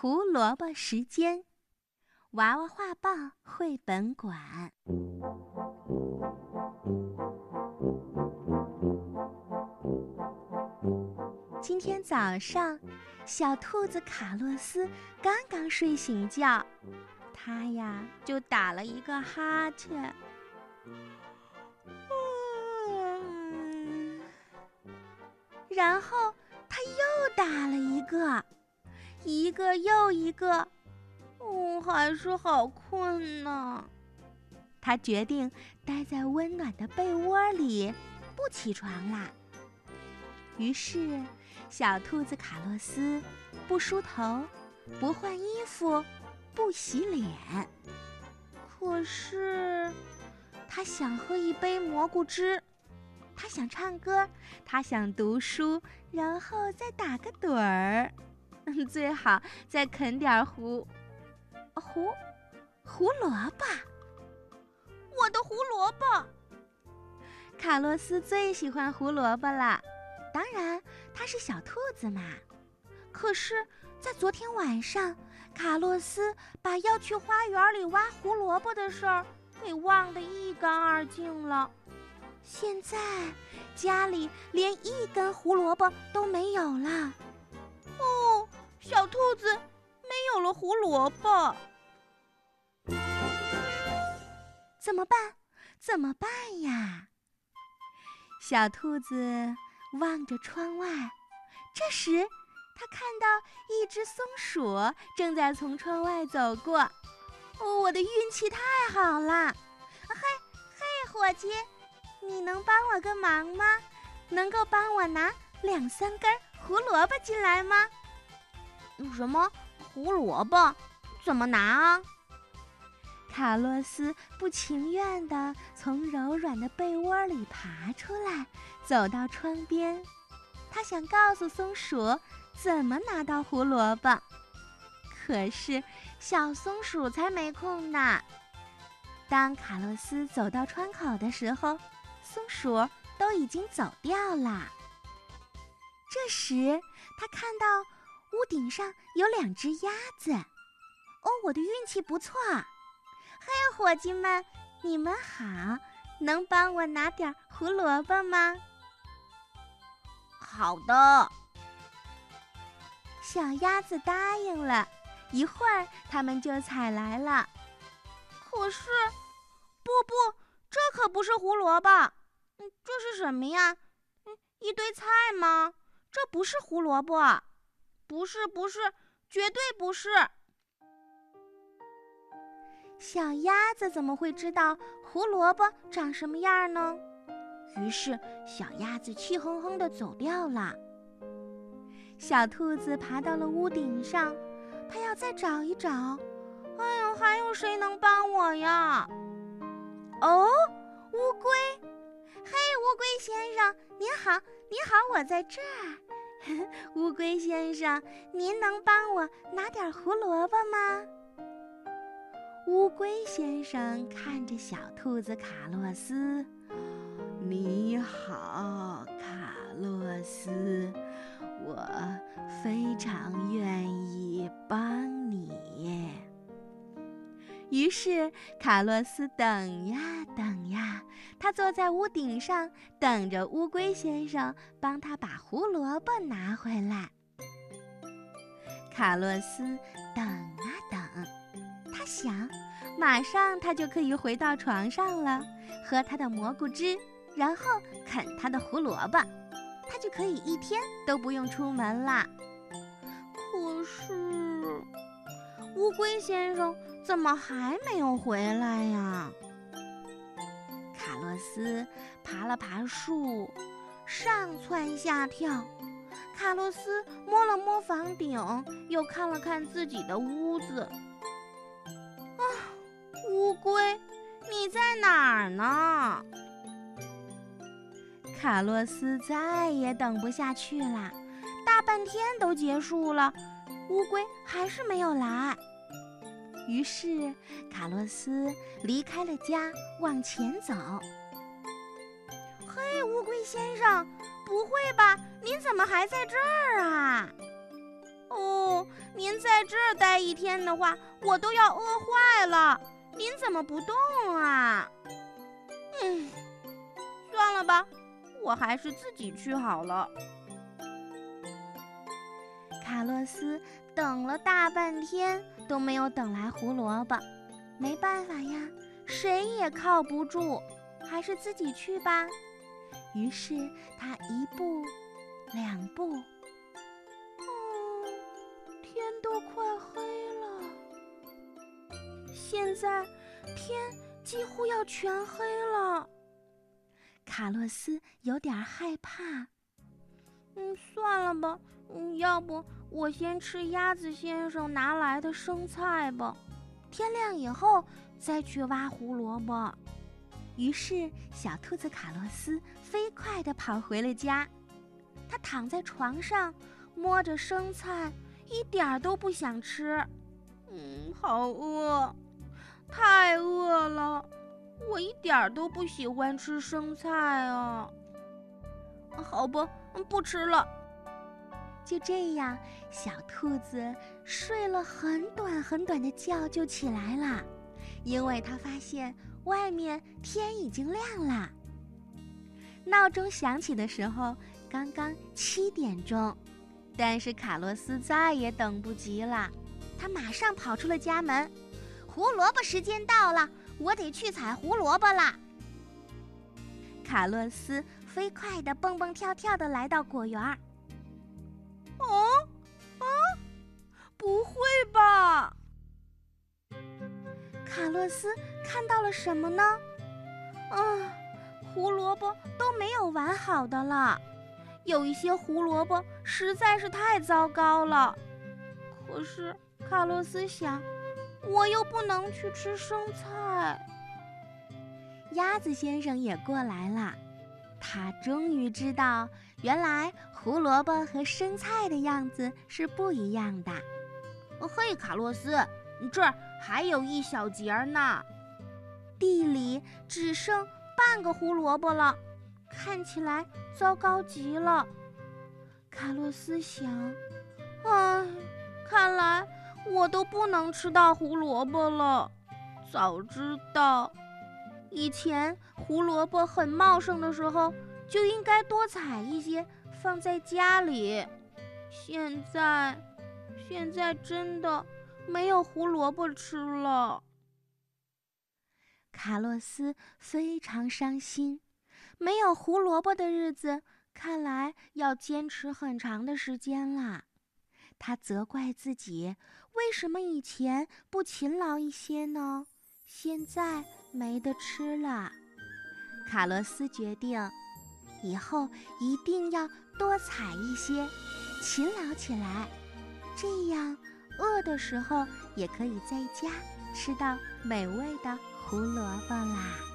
胡萝卜时间，娃娃画报绘本馆。今天早上，小兔子卡洛斯刚刚睡醒觉，它呀就打了一个哈欠，然后它又打了一个。一个又一个，我，还是好困呢。他决定待在温暖的被窝里，不起床啦。于是，小兔子卡洛斯不梳头，不换衣服，不洗脸。可是，他想喝一杯蘑菇汁，他想唱歌，他想读书，然后再打个盹儿。最好再啃点胡胡胡萝卜，我的胡萝卜。卡洛斯最喜欢胡萝卜了，当然他是小兔子嘛。可是，在昨天晚上，卡洛斯把要去花园里挖胡萝卜的事儿给忘得一干二净了。现在家里连一根胡萝卜都没有了。哦。小兔子没有了胡萝卜，怎么办？怎么办呀？小兔子望着窗外，这时他看到一只松鼠正在从窗外走过。哦，我的运气太好了！嘿，嘿，伙计，你能帮我个忙吗？能够帮我拿两三根胡萝卜进来吗？什么胡萝卜？怎么拿啊？卡洛斯不情愿地从柔软的被窝里爬出来，走到窗边。他想告诉松鼠怎么拿到胡萝卜，可是小松鼠才没空呢。当卡洛斯走到窗口的时候，松鼠都已经走掉了。这时，他看到。屋顶上有两只鸭子，哦，我的运气不错。嘿，伙计们，你们好，能帮我拿点胡萝卜吗？好的，小鸭子答应了。一会儿，它们就采来了。可是，不不，这可不是胡萝卜，这是什么呀？一堆菜吗？这不是胡萝卜。不是，不是，绝对不是。小鸭子怎么会知道胡萝卜长什么样呢？于是，小鸭子气哼哼的走掉了。小兔子爬到了屋顶上，它要再找一找。哎呦，还有谁能帮我呀？哦，乌龟！嘿，乌龟先生，您好，您好，我在这儿。乌龟先生，您能帮我拿点胡萝卜吗？乌龟先生看着小兔子卡洛斯，你好，于是，卡洛斯等呀等呀，他坐在屋顶上，等着乌龟先生帮他把胡萝卜拿回来。卡洛斯等啊等，他想，马上他就可以回到床上了，喝他的蘑菇汁，然后啃他的胡萝卜，他就可以一天都不用出门了。可是，乌龟先生。怎么还没有回来呀？卡洛斯爬了爬树，上蹿下跳。卡洛斯摸了摸房顶，又看了看自己的屋子。啊，乌龟，你在哪儿呢？卡洛斯再也等不下去了，大半天都结束了，乌龟还是没有来。于是，卡洛斯离开了家，往前走。嘿，乌龟先生，不会吧？您怎么还在这儿啊？哦，您在这儿待一天的话，我都要饿坏了。您怎么不动啊？嗯，算了吧，我还是自己去好了。斯等了大半天都没有等来胡萝卜，没办法呀，谁也靠不住，还是自己去吧。于是他一步，两步，哦，天都快黑了，现在天几乎要全黑了。卡洛斯有点害怕，嗯，算了吧，嗯，要不我先吃鸭子先生拿来的生菜吧，天亮以后再去挖胡萝卜。于是，小兔子卡洛斯飞快地跑回了家。他躺在床上，摸着生菜，一点儿都不想吃。嗯，好饿，太饿了。我一点儿都不喜欢吃生菜啊。好吧，不吃了。就这样，小兔子睡了很短很短的觉就起来了，因为它发现。外面天已经亮了。闹钟响起的时候，刚刚七点钟，但是卡洛斯再也等不及了，他马上跑出了家门。胡萝卜时间到了，我得去采胡萝卜啦！卡洛斯飞快地蹦蹦跳跳地来到果园。儿，对吧！卡洛斯看到了什么呢？啊，胡萝卜都没有完好的了，有一些胡萝卜实在是太糟糕了。可是卡洛斯想，我又不能去吃生菜。鸭子先生也过来了，他终于知道，原来胡萝卜和生菜的样子是不一样的。嘿，卡洛斯。这儿还有一小截呢，地里只剩半个胡萝卜了，看起来糟糕极了。卡洛斯想：“唉，看来我都不能吃到胡萝卜了。早知道以前胡萝卜很茂盛的时候，就应该多采一些放在家里。现在，现在真的……”没有胡萝卜吃了，卡洛斯非常伤心。没有胡萝卜的日子，看来要坚持很长的时间了。他责怪自己，为什么以前不勤劳一些呢？现在没得吃了。卡洛斯决定，以后一定要多采一些，勤劳起来，这样。饿的时候也可以在家吃到美味的胡萝卜啦。